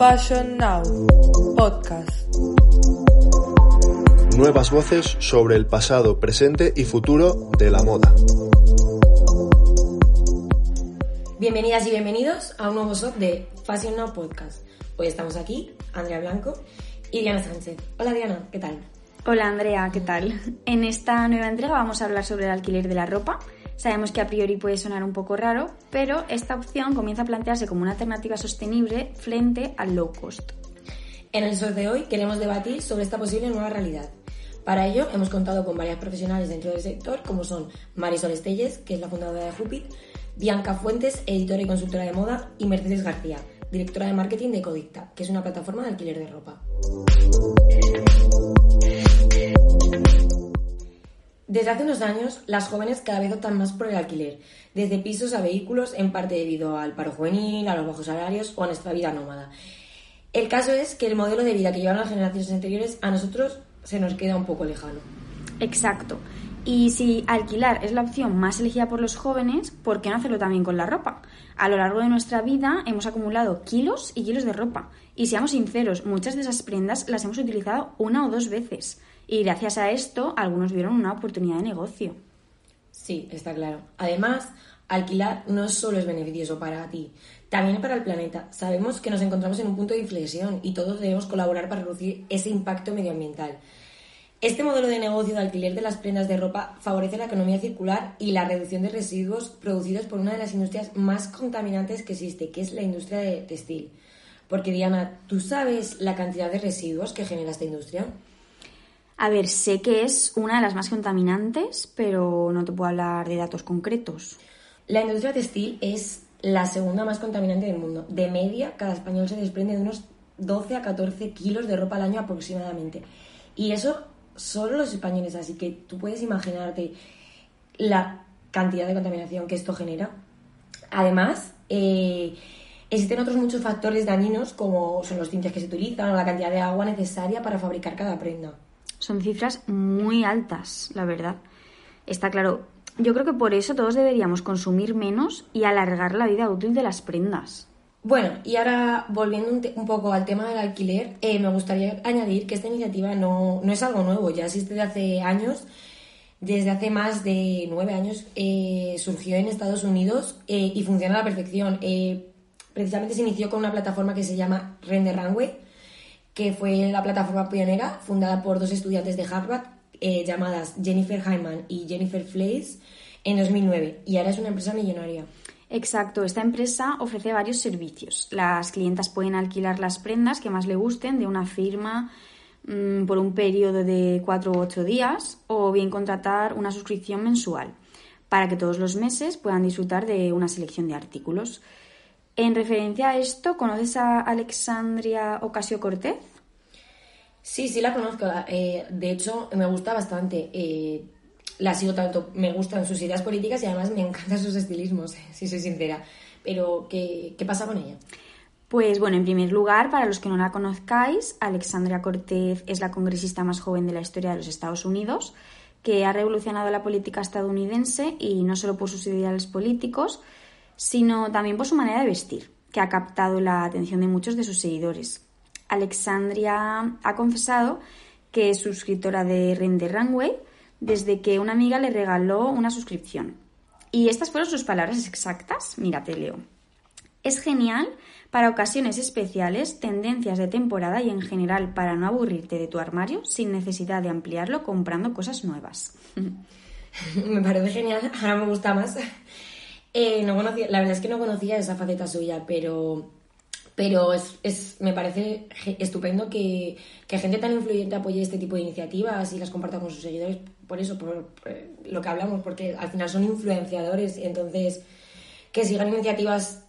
Fashion Now, podcast. Nuevas voces sobre el pasado, presente y futuro de la moda. Bienvenidas y bienvenidos a un nuevo shot de Fashion Now Podcast. Hoy estamos aquí, Andrea Blanco y Diana Sánchez. Hola Diana, ¿qué tal? Hola Andrea, ¿qué tal? En esta nueva entrega vamos a hablar sobre el alquiler de la ropa. Sabemos que a priori puede sonar un poco raro, pero esta opción comienza a plantearse como una alternativa sostenible frente al low cost. En el shot de hoy queremos debatir sobre esta posible nueva realidad. Para ello hemos contado con varias profesionales dentro del sector, como son Marisol Estelles, que es la fundadora de Jupit, Bianca Fuentes, editora y consultora de moda, y Mercedes García, directora de marketing de Codicta, que es una plataforma de alquiler de ropa. Desde hace unos años, las jóvenes cada vez optan más por el alquiler, desde pisos a vehículos, en parte debido al paro juvenil, a los bajos salarios o a nuestra vida nómada. El caso es que el modelo de vida que llevan las generaciones anteriores a nosotros se nos queda un poco lejano. Exacto. Y si alquilar es la opción más elegida por los jóvenes, ¿por qué no hacerlo también con la ropa? A lo largo de nuestra vida hemos acumulado kilos y kilos de ropa. Y seamos sinceros, muchas de esas prendas las hemos utilizado una o dos veces. Y gracias a esto, algunos vieron una oportunidad de negocio. Sí, está claro. Además, alquilar no solo es beneficioso para ti, también para el planeta. Sabemos que nos encontramos en un punto de inflexión y todos debemos colaborar para reducir ese impacto medioambiental. Este modelo de negocio de alquiler de las prendas de ropa favorece la economía circular y la reducción de residuos producidos por una de las industrias más contaminantes que existe, que es la industria de textil. Porque Diana, ¿tú sabes la cantidad de residuos que genera esta industria? A ver, sé que es una de las más contaminantes, pero no te puedo hablar de datos concretos. La industria textil es la segunda más contaminante del mundo. De media, cada español se desprende de unos 12 a 14 kilos de ropa al año aproximadamente. Y eso solo los españoles, así que tú puedes imaginarte la cantidad de contaminación que esto genera. Además, eh, existen otros muchos factores dañinos como son los tintes que se utilizan o la cantidad de agua necesaria para fabricar cada prenda. Son cifras muy altas, la verdad. Está claro. Yo creo que por eso todos deberíamos consumir menos y alargar la vida útil de las prendas. Bueno, y ahora volviendo un, poco al tema del alquiler, eh, me gustaría añadir que esta iniciativa no, no es algo nuevo, ya existe desde hace años. Desde hace más de nueve años eh, surgió en Estados Unidos eh, y funciona a la perfección. Eh, precisamente se inició con una plataforma que se llama Render Runway, que fue la plataforma pionera fundada por dos estudiantes de Harvard eh, llamadas Jennifer Hyman y Jennifer Flays en 2009 y ahora es una empresa millonaria. Exacto, esta empresa ofrece varios servicios. Las clientas pueden alquilar las prendas que más le gusten de una firma mm, por un periodo de 4 u 8 días o bien contratar una suscripción mensual para que todos los meses puedan disfrutar de una selección de artículos. En referencia a esto, ¿conoces a Alexandria Ocasio Cortez? Sí, sí la conozco. eh, de hecho, me gusta bastante. eh, la sigo tanto, me gustan sus ideas políticas y además me encantan sus estilismos, si soy sincera. Pero, ¿qué, qué pasa con ella? Pues bueno, en primer lugar, para los que no la conozcáis, Alexandria Cortez es la congresista más joven de la historia de los Estados Unidos, que ha revolucionado la política estadounidense y no solo por sus ideales políticos, sino también por su manera de vestir, que ha captado la atención de muchos de sus seguidores. Alexandria ha confesado que es suscriptora de Render Runway desde que una amiga le regaló una suscripción. Y estas fueron sus palabras exactas. Mira, te leo. Es genial para ocasiones especiales, tendencias de temporada y en general para no aburrirte de tu armario sin necesidad de ampliarlo comprando cosas nuevas. me parece genial, ahora me gusta más. Eh, no conocía, la verdad es que no conocía esa faceta suya, pero, pero es, es- me parece estupendo que, que gente tan influyente apoye este tipo de iniciativas y las comparta con sus seguidores. Por eso, por, por lo que hablamos, porque al final son influenciadores, entonces que sigan iniciativas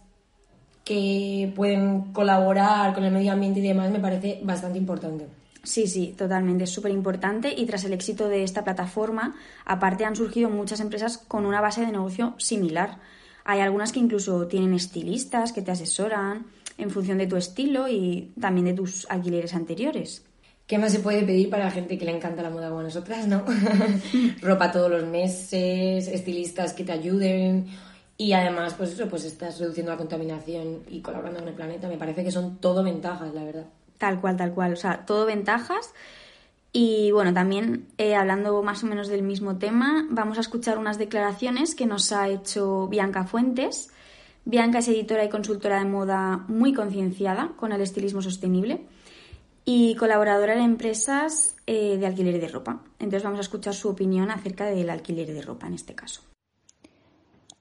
que pueden colaborar con el medio ambiente y demás me parece bastante importante. Sí, sí, totalmente, es súper importante y tras el éxito de esta plataforma, aparte han surgido muchas empresas con una base de negocio similar. Hay algunas que incluso tienen estilistas que te asesoran en función de tu estilo y también de tus alquileres anteriores. ¿Qué más se puede pedir para la gente que le encanta la moda como nosotras, no? Ropa todos los meses, estilistas que te ayuden y además, pues eso, pues estás reduciendo la contaminación y colaborando con el planeta. Me parece que son todo ventajas, la verdad. Tal cual, tal cual. O sea, todo ventajas. Y bueno, también eh, hablando más o menos del mismo tema, vamos a escuchar unas declaraciones que nos ha hecho Bianca Fuentes. Bianca es editora y consultora de moda muy concienciada con el estilismo sostenible y colaboradora en empresas eh, de alquiler de ropa. Entonces vamos a escuchar su opinión acerca del alquiler de ropa en este caso.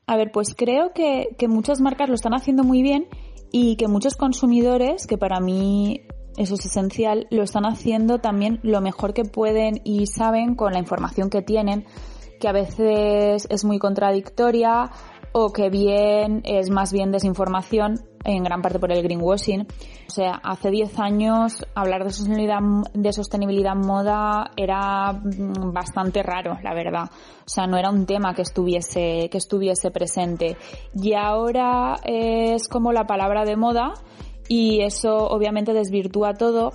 A ver, pues creo que, que muchas marcas lo están haciendo muy bien y que muchos consumidores, que para mí eso es esencial, lo están haciendo también lo mejor que pueden y saben con la información que tienen, que a veces es muy contradictoria o que bien es más bien desinformación, en gran parte por el greenwashing. O sea, hace 10 años hablar de sostenibilidad, de sostenibilidad en moda era mm, bastante raro, la verdad. O sea, no era un tema que estuviese, que estuviese presente. Y ahora es como la palabra de moda y eso obviamente desvirtúa todo.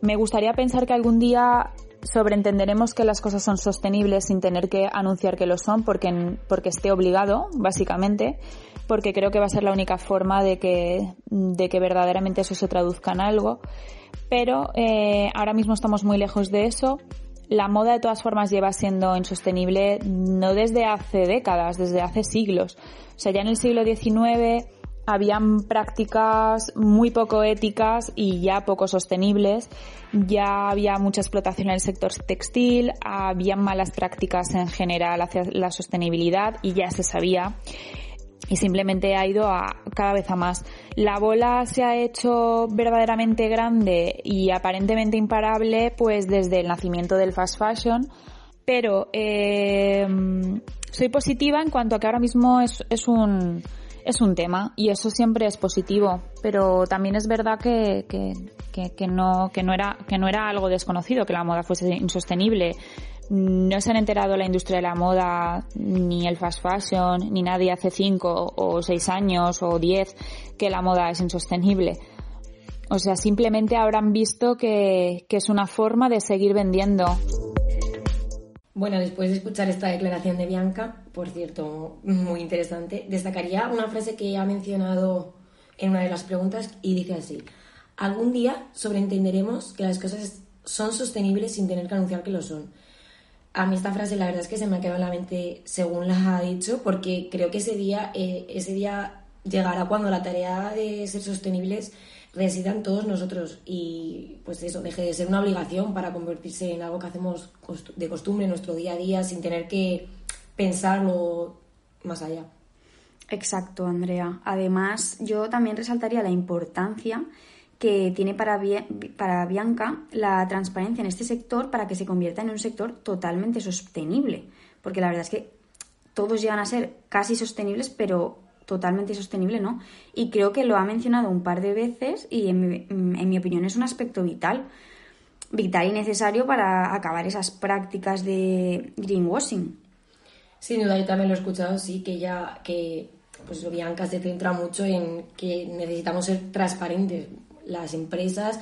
Me gustaría pensar que algún día sobreentenderemos que las cosas son sostenibles sin tener que anunciar que lo son porque, porque esté obligado, básicamente, porque creo que va a ser la única forma de que, de que verdaderamente eso se traduzca en algo. Pero eh, ahora mismo estamos muy lejos de eso. La moda de todas formas lleva siendo insostenible no desde hace décadas, desde hace siglos. O sea, ya en el siglo XIX habían prácticas muy poco éticas y ya poco sostenibles. Ya había mucha explotación en el sector textil, había malas prácticas en general hacia la sostenibilidad y ya se sabía. Y simplemente ha ido a cada vez a más. La bola se ha hecho verdaderamente grande y aparentemente imparable, pues desde el nacimiento del fast fashion. Pero eh, soy positiva en cuanto a que ahora mismo es, es un es un tema y eso siempre es positivo, pero también es verdad que, que, no, que, no era, que no era algo desconocido, que la moda fuese insostenible. No se han enterado la industria de la moda, ni el fast fashion, ni nadie hace cinco o seis años o diez que la moda es insostenible. O sea, simplemente habrán visto que, que es una forma de seguir vendiendo. Bueno, después de escuchar esta declaración de Bianca, por cierto, muy interesante, destacaría una frase que ha mencionado en una de las preguntas y dice así, algún día sobreentenderemos que las cosas son sostenibles sin tener que anunciar que lo son. A mí esta frase la verdad es que se me ha quedado en la mente según la ha dicho, porque creo que ese día, eh, ese día llegará cuando la tarea de ser sostenibles residan todos nosotros y pues eso deje de ser una obligación para convertirse en algo que hacemos de costumbre en nuestro día a día sin tener que pensarlo más allá. Exacto, Andrea. Además, yo también resaltaría la importancia que tiene para, para Bianca la transparencia en este sector para que se convierta en un sector totalmente sostenible. Porque la verdad es que todos llegan a ser casi sostenibles, pero totalmente sostenible, ¿no? Y creo que lo ha mencionado un par de veces y en mi, opinión es un aspecto vital, vital y necesario para acabar esas prácticas de greenwashing. Sin duda, yo también lo he escuchado, sí, que ya, que pues Bianca se centra mucho en que necesitamos ser transparentes las empresas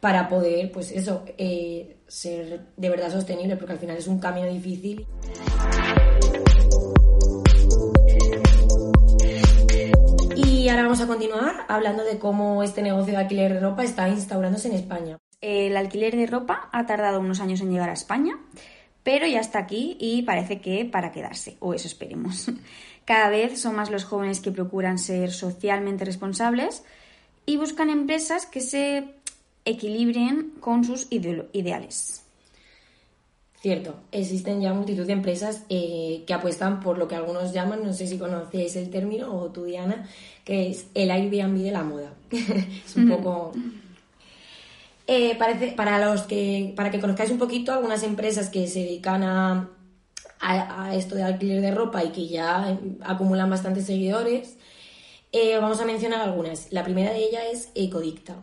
para poder, pues eso, eh, ser de verdad sostenible, porque al final es un camino difícil. Y ahora vamos a continuar hablando de cómo este negocio de alquiler de ropa está instaurándose en España. El alquiler de ropa ha tardado unos años en llegar a España, pero ya está aquí y parece que para quedarse, o eso esperemos. Cada vez son más los jóvenes que procuran ser socialmente responsables y buscan empresas que se equilibren con sus ideales. Cierto, existen ya multitud de empresas eh, que apuestan por lo que algunos llaman, no sé si conocéis el término, o tú Diana, que es el Airbnb de la moda. es un poco... Eh, parece, para, los que, para que conozcáis un poquito, algunas empresas que se dedican a, a, esto de alquiler de ropa y que ya acumulan bastantes seguidores, eh, vamos a mencionar algunas. La primera de ellas es Ecodicta.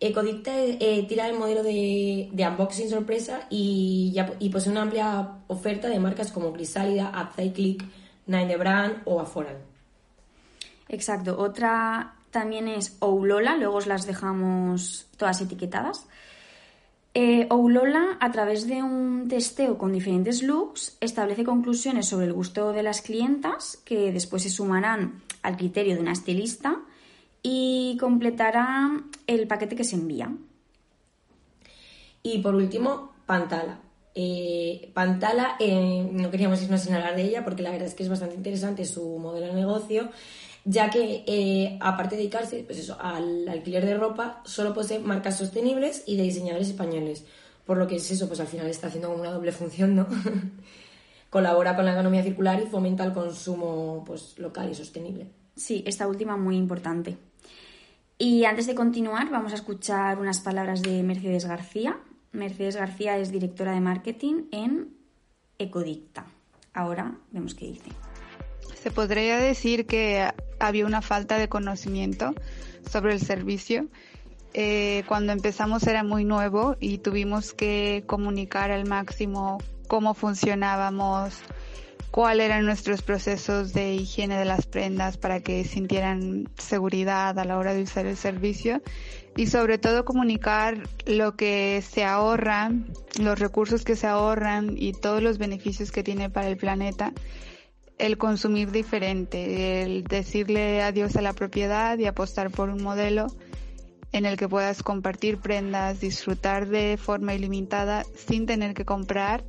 Ecodicta eh, tira el modelo de, unboxing sorpresa y, ya, y posee una amplia oferta de marcas como Crisálida, Upcyclic, Nine the Brand o Aforan. Exacto. Otra también es Oulola, luego os las dejamos todas etiquetadas. Eh, Oulola, a través de un testeo con diferentes looks, establece conclusiones sobre el gusto de las clientas que después se sumarán al criterio de una estilista y completará el paquete que se envía. Y por último, Pantala. Eh, Pantala, eh, no queríamos irnos sin hablar de ella porque la verdad es que es bastante interesante su modelo de negocio, ya que eh, aparte de dedicarse pues eso, al alquiler de ropa, solo posee marcas sostenibles y de diseñadores españoles. Por lo que es eso, pues al final está haciendo una doble función, ¿no? Colabora con la economía circular y fomenta el consumo pues, local y sostenible. Sí, esta última muy importante. Y antes de continuar, vamos a escuchar unas palabras de Mercedes García. Mercedes García es directora de marketing en Ecodicta. Ahora vemos qué dice. Se podría decir que había una falta de conocimiento sobre el servicio. Eh, cuando empezamos era muy nuevo y tuvimos que comunicar al máximo cómo funcionábamos, cuáles eran nuestros procesos de higiene de las prendas para que sintieran seguridad a la hora de usar el servicio y sobre todo comunicar lo que se ahorra, los recursos que se ahorran y todos los beneficios que tiene para el planeta el consumir diferente, el decirle adiós a la propiedad y apostar por un modelo en el que puedas compartir prendas, disfrutar de forma ilimitada sin tener que comprar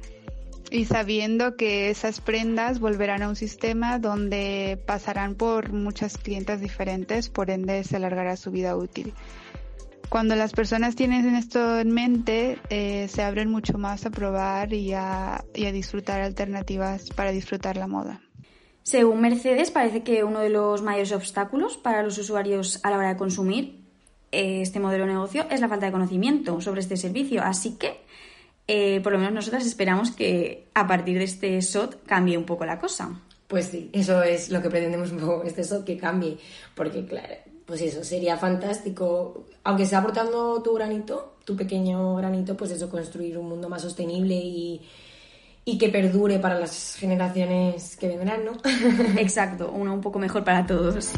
y sabiendo que esas prendas volverán a un sistema donde pasarán por muchas clientas diferentes, por ende se alargará su vida útil. Cuando las personas tienen esto en mente, eh, se abren mucho más a probar y a, y a disfrutar alternativas para disfrutar la moda. Según Mercedes, parece que uno de los mayores obstáculos para los usuarios a la hora de consumir eh, este modelo de negocio es la falta de conocimiento sobre este servicio. Así que eh, por lo menos nosotras esperamos que a partir de este SOT cambie un poco la cosa. Pues sí, eso es lo que pretendemos un poco, este SOT que cambie, porque claro, pues eso, sería fantástico, aunque sea aportando tu granito, tu pequeño granito, pues eso, construir un mundo más sostenible y, y que perdure para las generaciones que vendrán, ¿no? Exacto, uno un poco mejor para todos.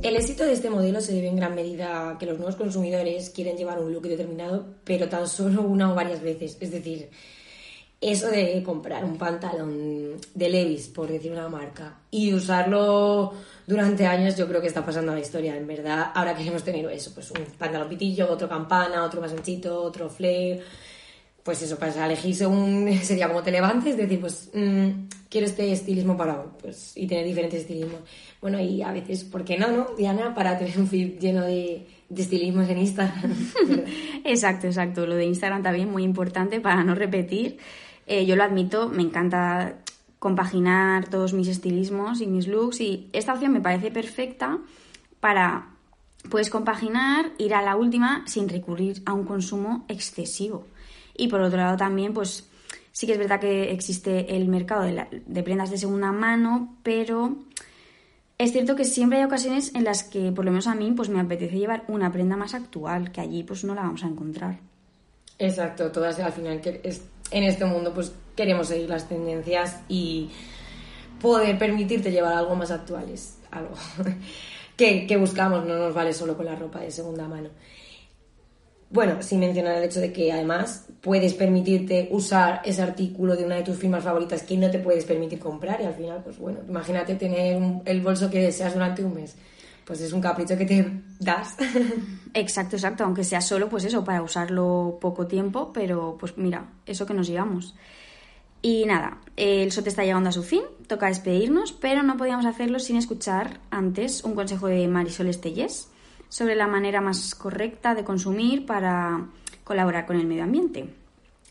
El éxito de este modelo se debe en gran medida a que los nuevos consumidores quieren llevar un look determinado, pero tan solo una o varias veces. Es decir, eso de comprar un pantalón de Levis, por decir una marca, y usarlo durante años, yo creo que está pasando la historia. En verdad, ahora queremos tener eso, pues un pantalón pitillo, otro campana, otro más anchito, otro flare pues eso, para elegir según sería como te levantes, es decir, pues mm, quiero este estilismo para hoy, pues, y tener diferentes estilismos. Bueno, y a veces, ¿por qué no, no, Diana? Para tener un feed lleno de, estilismos en Instagram. exacto, exacto. Lo de Instagram también muy importante para no repetir. Eh, yo lo admito, me encanta compaginar todos mis estilismos y mis looks y esta opción me parece perfecta para puedes compaginar, ir a la última sin recurrir a un consumo excesivo. Y por otro lado también, pues sí que es verdad que existe el mercado de, prendas de segunda mano, pero es cierto que siempre hay ocasiones en las que, por lo menos a mí, pues me apetece llevar una prenda más actual, que allí pues no la vamos a encontrar. Exacto, todas al final que en este mundo pues queremos seguir las tendencias y poder permitirte llevar algo más actual es algo que, que buscamos, no nos vale solo con la ropa de segunda mano. Bueno, sin mencionar el hecho de que además puedes permitirte usar ese artículo de una de tus firmas favoritas que no te puedes permitir comprar y al final, pues bueno, imagínate tener el bolso que deseas durante un mes. Pues es un capricho que te das. Exacto, exacto, aunque sea solo pues eso, para usarlo poco tiempo, pero pues mira, eso que nos llevamos. Y nada, el SOT está llegando a su fin, toca despedirnos, pero no podíamos hacerlo sin escuchar antes un consejo de Marisol Estellés sobre la manera más correcta de consumir para colaborar con el medio ambiente.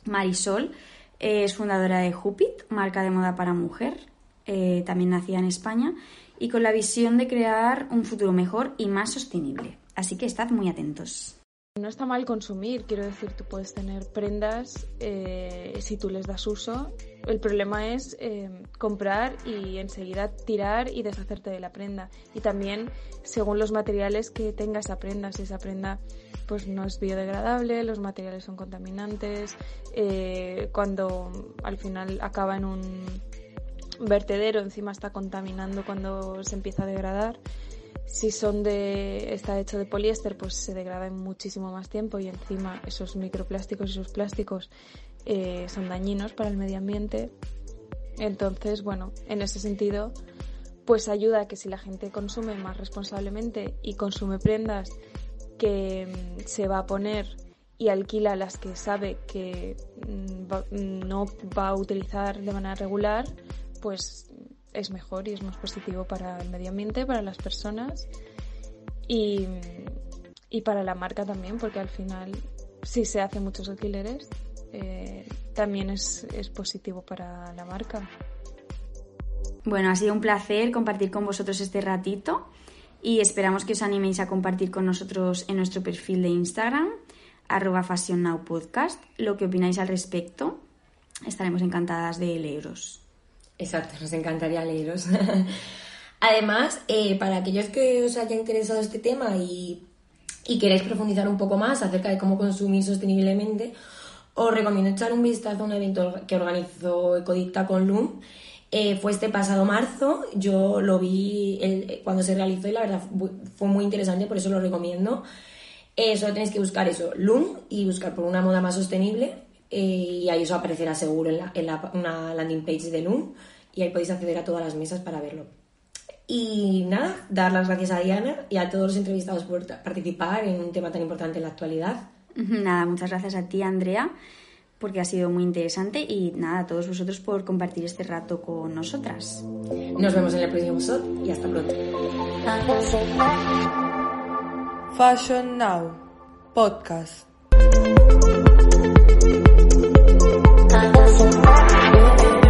Marisol es fundadora de Jupit, marca de moda para mujer, eh, también nacida en España, y con la visión de crear un futuro mejor y más sostenible. Así que estad muy atentos. No está mal consumir, quiero decir, tú puedes tener prendas eh, si tú les das uso. El problema es eh, comprar y enseguida tirar y deshacerte de la prenda. Y también según los materiales que tenga esa prenda, si esa prenda pues no es biodegradable, los materiales son contaminantes, cuando al final acaba en un vertedero encima está contaminando cuando se empieza a degradar. si son de está hecho de poliéster, pues se degrada en muchísimo más tiempo y encima esos microplásticos y esos plásticos eh, son dañinos para el medio ambiente. Entonces, bueno, en ese sentido, pues ayuda a que si la gente consume más responsablemente y consume prendas que mm, se va a poner y alquila las que sabe que mm, mm, no va a utilizar de manera regular, pues es mejor y es más positivo para el medio ambiente, para las personas y, para la marca también, porque al final si se hacen muchos alquileres eh, también es, es positivo para la marca. Bueno, ha sido un placer compartir con vosotros este ratito y esperamos que os animéis a compartir con nosotros en nuestro perfil de Instagram, arroba Fashion Now Podcast, lo que opináis al respecto. Estaremos encantadas de leeros. Exacto, nos encantaría leeros. Además, eh, para aquellos que os haya interesado este tema y, y queréis profundizar un poco más acerca de cómo consumir sosteniblemente, os recomiendo echar un vistazo a un evento que organizó Ecodicta con LUM eh, fue este pasado marzo, yo lo vi cuando se realizó y la verdad fue muy interesante, por eso lo recomiendo. Eh, solo tenéis que buscar eso, Loom, y buscar por una moda más sostenible, eh, y ahí os aparecerá seguro en, la, una landing page de Loom, y ahí podéis acceder a todas las mesas para verlo. Y nada, dar las gracias a Diana y a todos los entrevistados por participar en un tema tan importante en la actualidad. Nada, muchas gracias a ti, Andrea porque ha sido muy interesante y nada, a todos vosotros por compartir este rato con nosotras. Nos vemos en el próximo episodio y hasta pronto. Fashion Now Podcast. I'm